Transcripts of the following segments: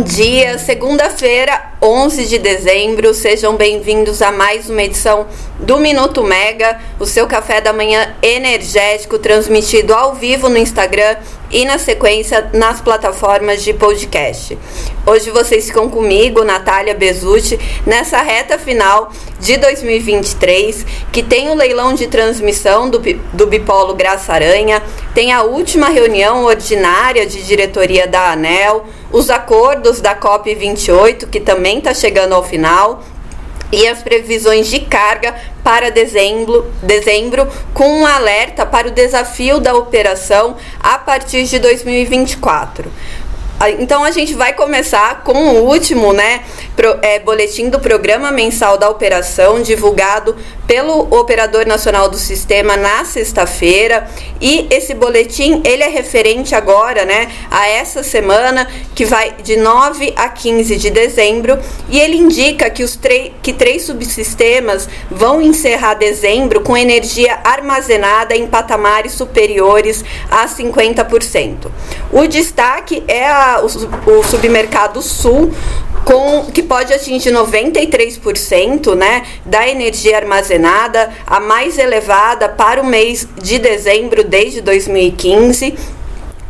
Bom dia, segunda-feira, 11 de dezembro. Sejam bem-vindos a mais uma edição do Minuto Mega, o seu café da manhã energético transmitido ao vivo no Instagram e na sequência nas plataformas de podcast. Hoje vocês ficam comigo, Natália Bezutti, nessa reta final de 2023, que tem o leilão de transmissão do, do Bipolo Graça Aranha, tem a última reunião ordinária de diretoria da ANEL, os acordos da COP28, que também está chegando ao final, e as previsões de carga para dezembro, dezembro, com um alerta para o desafio da operação a partir de 2024. Então a gente vai começar com o último, né, pro, é, boletim do programa mensal da operação divulgado pelo operador nacional do sistema na sexta-feira e esse boletim ele é referente agora, né, a essa semana que vai de 9 a 15 de dezembro e ele indica que os que três subsistemas vão encerrar dezembro com energia armazenada em patamares superiores a 50%. O destaque é a o, o submercado sul com que pode atingir 93%, né, da energia armazenada, a mais elevada para o mês de dezembro desde 2015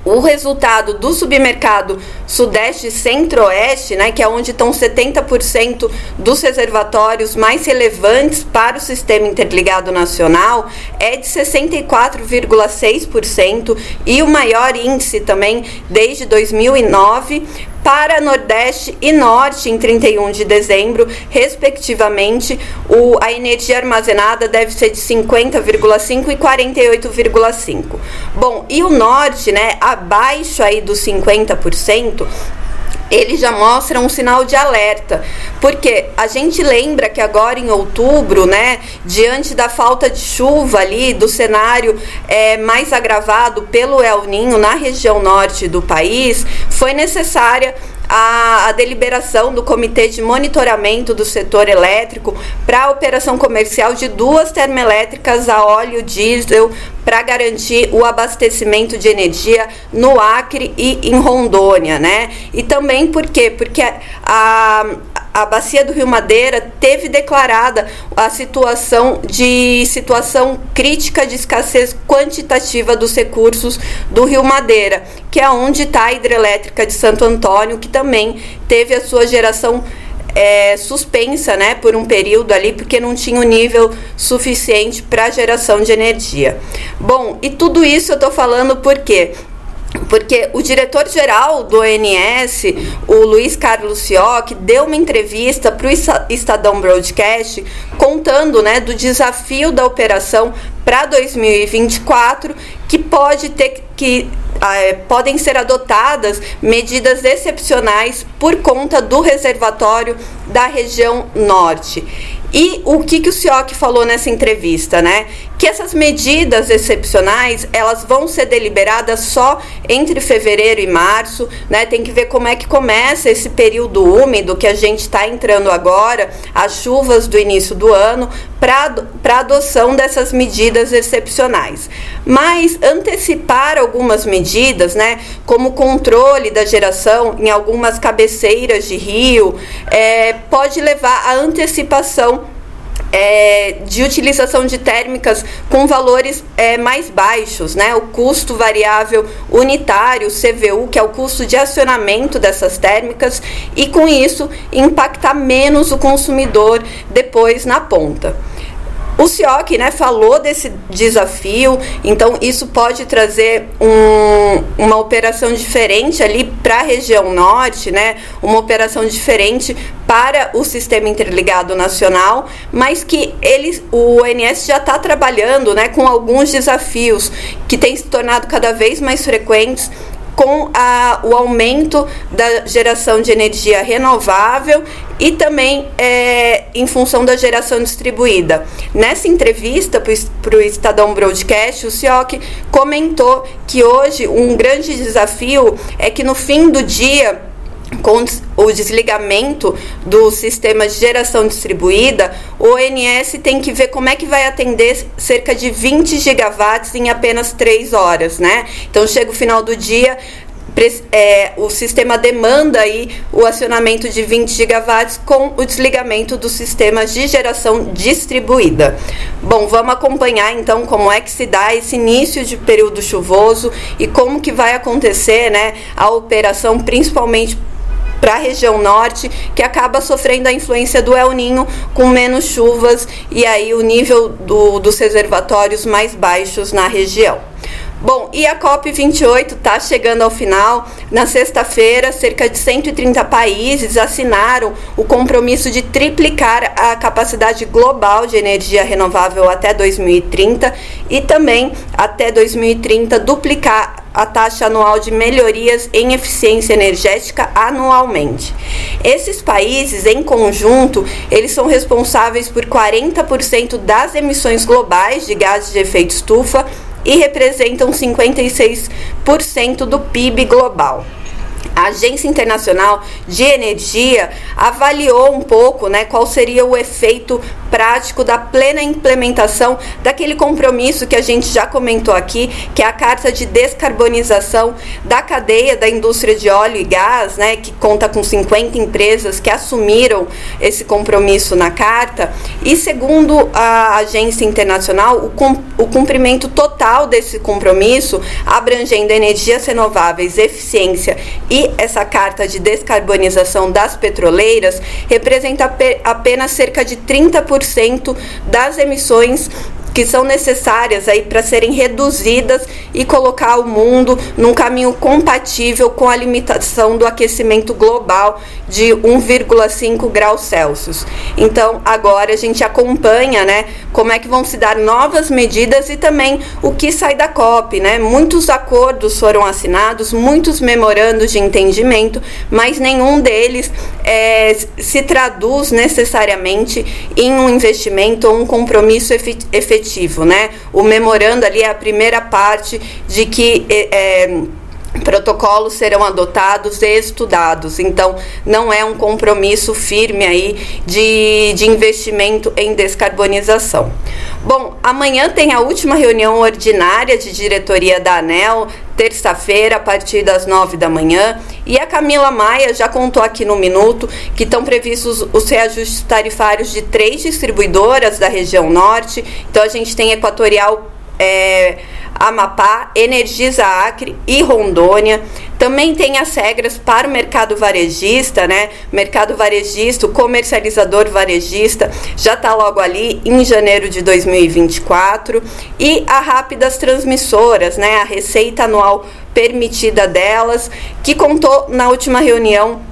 o resultado do submercado Sudeste Centro-Oeste, né, que é onde estão 70% dos reservatórios mais relevantes para o sistema interligado nacional, é de 64,6% e o maior índice também desde 2009 para Nordeste e Norte em 31 de dezembro, respectivamente, o, a energia armazenada deve ser de 50,5 e 48,5. Bom, e o Norte, né, abaixo aí dos 50%, ele já mostra um sinal de alerta, porque a gente lembra que agora em outubro, né, diante da falta de chuva ali, do cenário é, mais agravado pelo El Ninho na região norte do país, foi necessária a, a deliberação do Comitê de Monitoramento do Setor Elétrico para a operação comercial de duas termoelétricas a óleo diesel para garantir o abastecimento de energia no Acre e em Rondônia, né? E também por quê? Porque a, a bacia do Rio Madeira teve declarada a situação de situação crítica de escassez quantitativa dos recursos do Rio Madeira, que é onde está a hidrelétrica de Santo Antônio, que também teve a sua geração é, suspensa né, por um período ali, porque não tinha o um nível suficiente para geração de energia. Bom, e tudo isso eu estou falando porque porque o diretor-geral do ONS, o Luiz Carlos Fioc, deu uma entrevista para o Estadão Broadcast contando né, do desafio da operação para 2024, que pode ter que é, podem ser adotadas medidas excepcionais por conta do reservatório da região norte. E o que, que o Cioc falou nessa entrevista, né? Que essas medidas excepcionais, elas vão ser deliberadas só entre fevereiro e março, né? Tem que ver como é que começa esse período úmido que a gente está entrando agora, as chuvas do início do ano, para adoção dessas medidas excepcionais. Mas antecipar algumas medidas, né? Como controle da geração em algumas cabeceiras de rio, é, pode levar à antecipação é, de utilização de térmicas com valores é, mais baixos, né? O custo variável unitário, CVU, que é o custo de acionamento dessas térmicas, e com isso impactar menos o consumidor depois na ponta. O CIOC né, falou desse desafio, então isso pode trazer um, uma operação diferente ali para a região norte, né, uma operação diferente para o sistema interligado nacional, mas que ele, o ONS já está trabalhando né, com alguns desafios que têm se tornado cada vez mais frequentes com a, o aumento da geração de energia renovável e também é, em função da geração distribuída. Nessa entrevista para o Estadão Broadcast, o CIOC comentou que hoje um grande desafio é que no fim do dia com o desligamento do sistema de geração distribuída, o ONS tem que ver como é que vai atender cerca de 20 gigawatts em apenas 3 horas, né? Então chega o final do dia, é, o sistema demanda aí o acionamento de 20 gigawatts com o desligamento dos sistemas de geração distribuída. Bom, vamos acompanhar então como é que se dá esse início de período chuvoso e como que vai acontecer, né, a operação principalmente para a região norte, que acaba sofrendo a influência do El Ninho com menos chuvas e aí o nível do, dos reservatórios mais baixos na região. Bom, e a COP28 está chegando ao final. Na sexta-feira, cerca de 130 países assinaram o compromisso de triplicar a capacidade global de energia renovável até 2030 e também até 2030 duplicar a taxa anual de melhorias em eficiência energética anualmente. Esses países, em conjunto, eles são responsáveis por 40% das emissões globais de gases de efeito estufa e representam 56% do PIB global. A Agência Internacional de Energia avaliou um pouco né, qual seria o efeito prático da plena implementação daquele compromisso que a gente já comentou aqui, que é a Carta de Descarbonização da cadeia da indústria de óleo e gás, né, que conta com 50 empresas que assumiram esse compromisso na carta. E segundo a agência internacional, o, com, o cumprimento total desse compromisso, abrangendo energias renováveis, eficiência e essa carta de descarbonização das petroleiras, representa apenas cerca de 30% 10% das emissões que são necessárias aí para serem reduzidas e colocar o mundo num caminho compatível com a limitação do aquecimento global de 1,5 graus Celsius. Então, agora a gente acompanha, né, como é que vão se dar novas medidas e também o que sai da COP, né? Muitos acordos foram assinados, muitos memorandos de entendimento, mas nenhum deles é, se traduz necessariamente em um investimento ou um compromisso efetivo, né? O memorando ali é a primeira parte de que é protocolos serão adotados e estudados. Então, não é um compromisso firme aí de, de investimento em descarbonização. Bom, amanhã tem a última reunião ordinária de diretoria da ANEL, terça-feira, a partir das nove da manhã. E a Camila Maia já contou aqui no minuto que estão previstos os reajustes tarifários de três distribuidoras da região norte. Então, a gente tem Equatorial. É, Amapá, Energisa Acre e Rondônia. Também tem as regras para o mercado varejista, né? Mercado varejista, o comercializador varejista já está logo ali em janeiro de 2024. E a Rápidas Transmissoras, né? A receita anual permitida delas, que contou na última reunião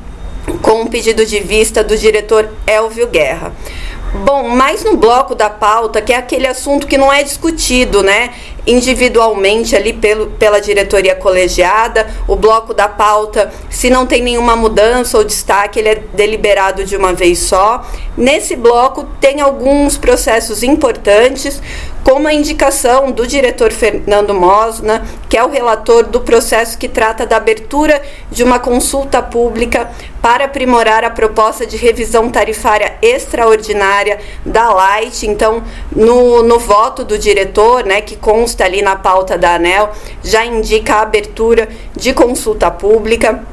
com um pedido de vista do diretor Elvio Guerra. Bom, mais no bloco da pauta, que é aquele assunto que não é discutido, né? Individualmente ali pelo, pela diretoria colegiada. O bloco da pauta, se não tem nenhuma mudança ou destaque, ele é deliberado de uma vez só. Nesse bloco tem alguns processos importantes, como a indicação do diretor Fernando Mosna, que é o relator do processo que trata da abertura de uma consulta pública para aprimorar a proposta de revisão tarifária extraordinária da Light. Então, no, no voto do diretor, né, que consta ali na pauta da ANEL, já indica a abertura de consulta pública.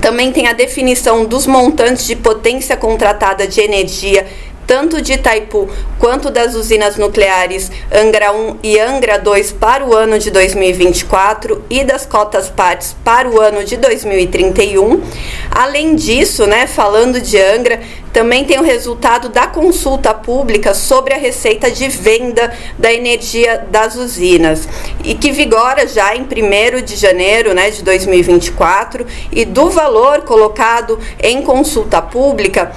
Também tem a definição dos montantes de potência contratada de energia tanto de Itaipu quanto das usinas nucleares Angra 1 e Angra 2 para o ano de 2024 e das cotas partes para o ano de 2031. Além disso, né, falando de Angra, também tem o resultado da consulta pública sobre a receita de venda da energia das usinas e que vigora já em 1 de janeiro né, de 2024 e do valor colocado em consulta pública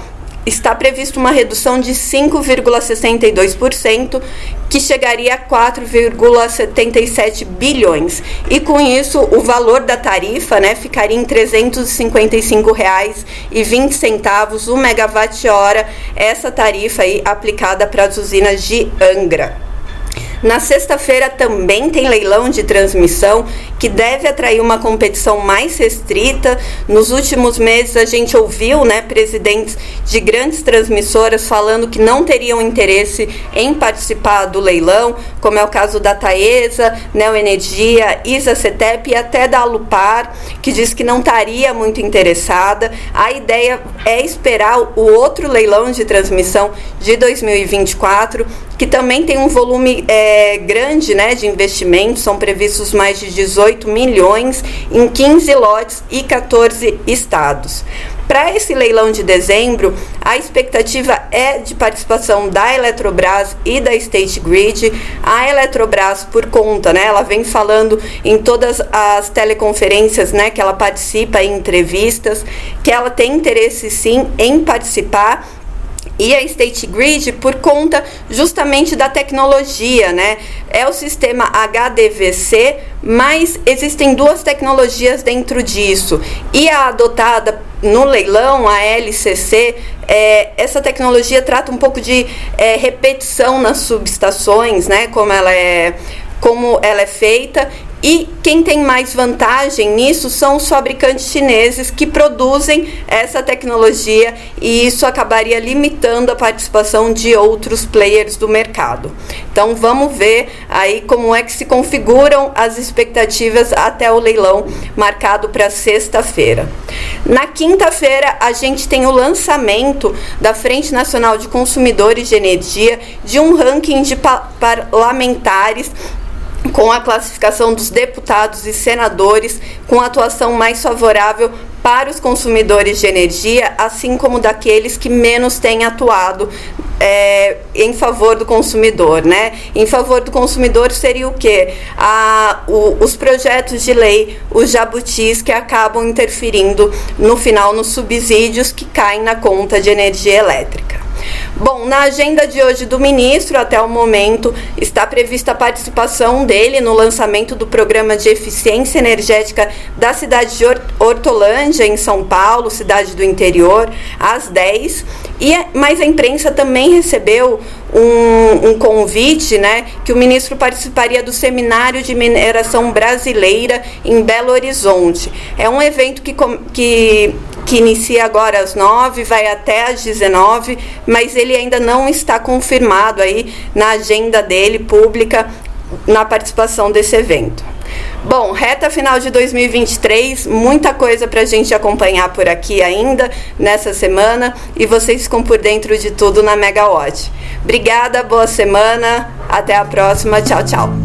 está previsto uma redução de 5,62%, que chegaria a 4,77 bilhões. E com isso, o valor da tarifa né, ficaria em R$ 355,20 o megawatt-hora, essa tarifa aí aplicada para as usinas de Angra. Na sexta-feira também tem leilão de transmissão que deve atrair uma competição mais restrita. Nos últimos meses a gente ouviu, né, presidentes de grandes transmissoras falando que não teriam interesse em participar do leilão, como é o caso da Taesa, Neoenergia, Isa Cetep e até da Alupar, que diz que não estaria muito interessada. A ideia é esperar o outro leilão de transmissão de 2024 que também tem um volume é, grande né, de investimentos, são previstos mais de 18 milhões em 15 lotes e 14 estados. Para esse leilão de dezembro, a expectativa é de participação da Eletrobras e da State Grid. A Eletrobras, por conta, né, ela vem falando em todas as teleconferências né, que ela participa em entrevistas, que ela tem interesse sim em participar e a State Grid por conta justamente da tecnologia, né? É o sistema HDVC, mas existem duas tecnologias dentro disso. E a adotada no leilão, a LCC, é, essa tecnologia trata um pouco de é, repetição nas subestações, né? Como ela é como ela é feita e quem tem mais vantagem nisso são os fabricantes chineses que produzem essa tecnologia e isso acabaria limitando a participação de outros players do mercado. Então vamos ver aí como é que se configuram as expectativas até o leilão marcado para sexta-feira. Na quinta-feira a gente tem o lançamento da Frente Nacional de Consumidores de Energia de um ranking de parlamentares com a classificação dos deputados e senadores com atuação mais favorável para os consumidores de energia, assim como daqueles que menos têm atuado é, em favor do consumidor, né? Em favor do consumidor seria o quê? A, o, os projetos de lei, os jabutis que acabam interferindo no final nos subsídios que caem na conta de energia elétrica. Bom, na agenda de hoje do ministro, até o momento, está prevista a participação dele no lançamento do programa de eficiência energética da cidade de Hortolândia, em São Paulo, cidade do interior, às 10. E, mas a imprensa também recebeu um, um, convite, né, que o ministro participaria do Seminário de Mineração Brasileira em Belo Horizonte. É um evento que, que, que inicia agora às 9, vai até às 19, mas ele ainda não está confirmado aí na agenda dele pública na participação desse evento. Bom, reta final de 2023, muita coisa para a gente acompanhar por aqui ainda nessa semana e vocês ficam por dentro de tudo na Megawatt. Obrigada, boa semana, até a próxima, tchau, tchau.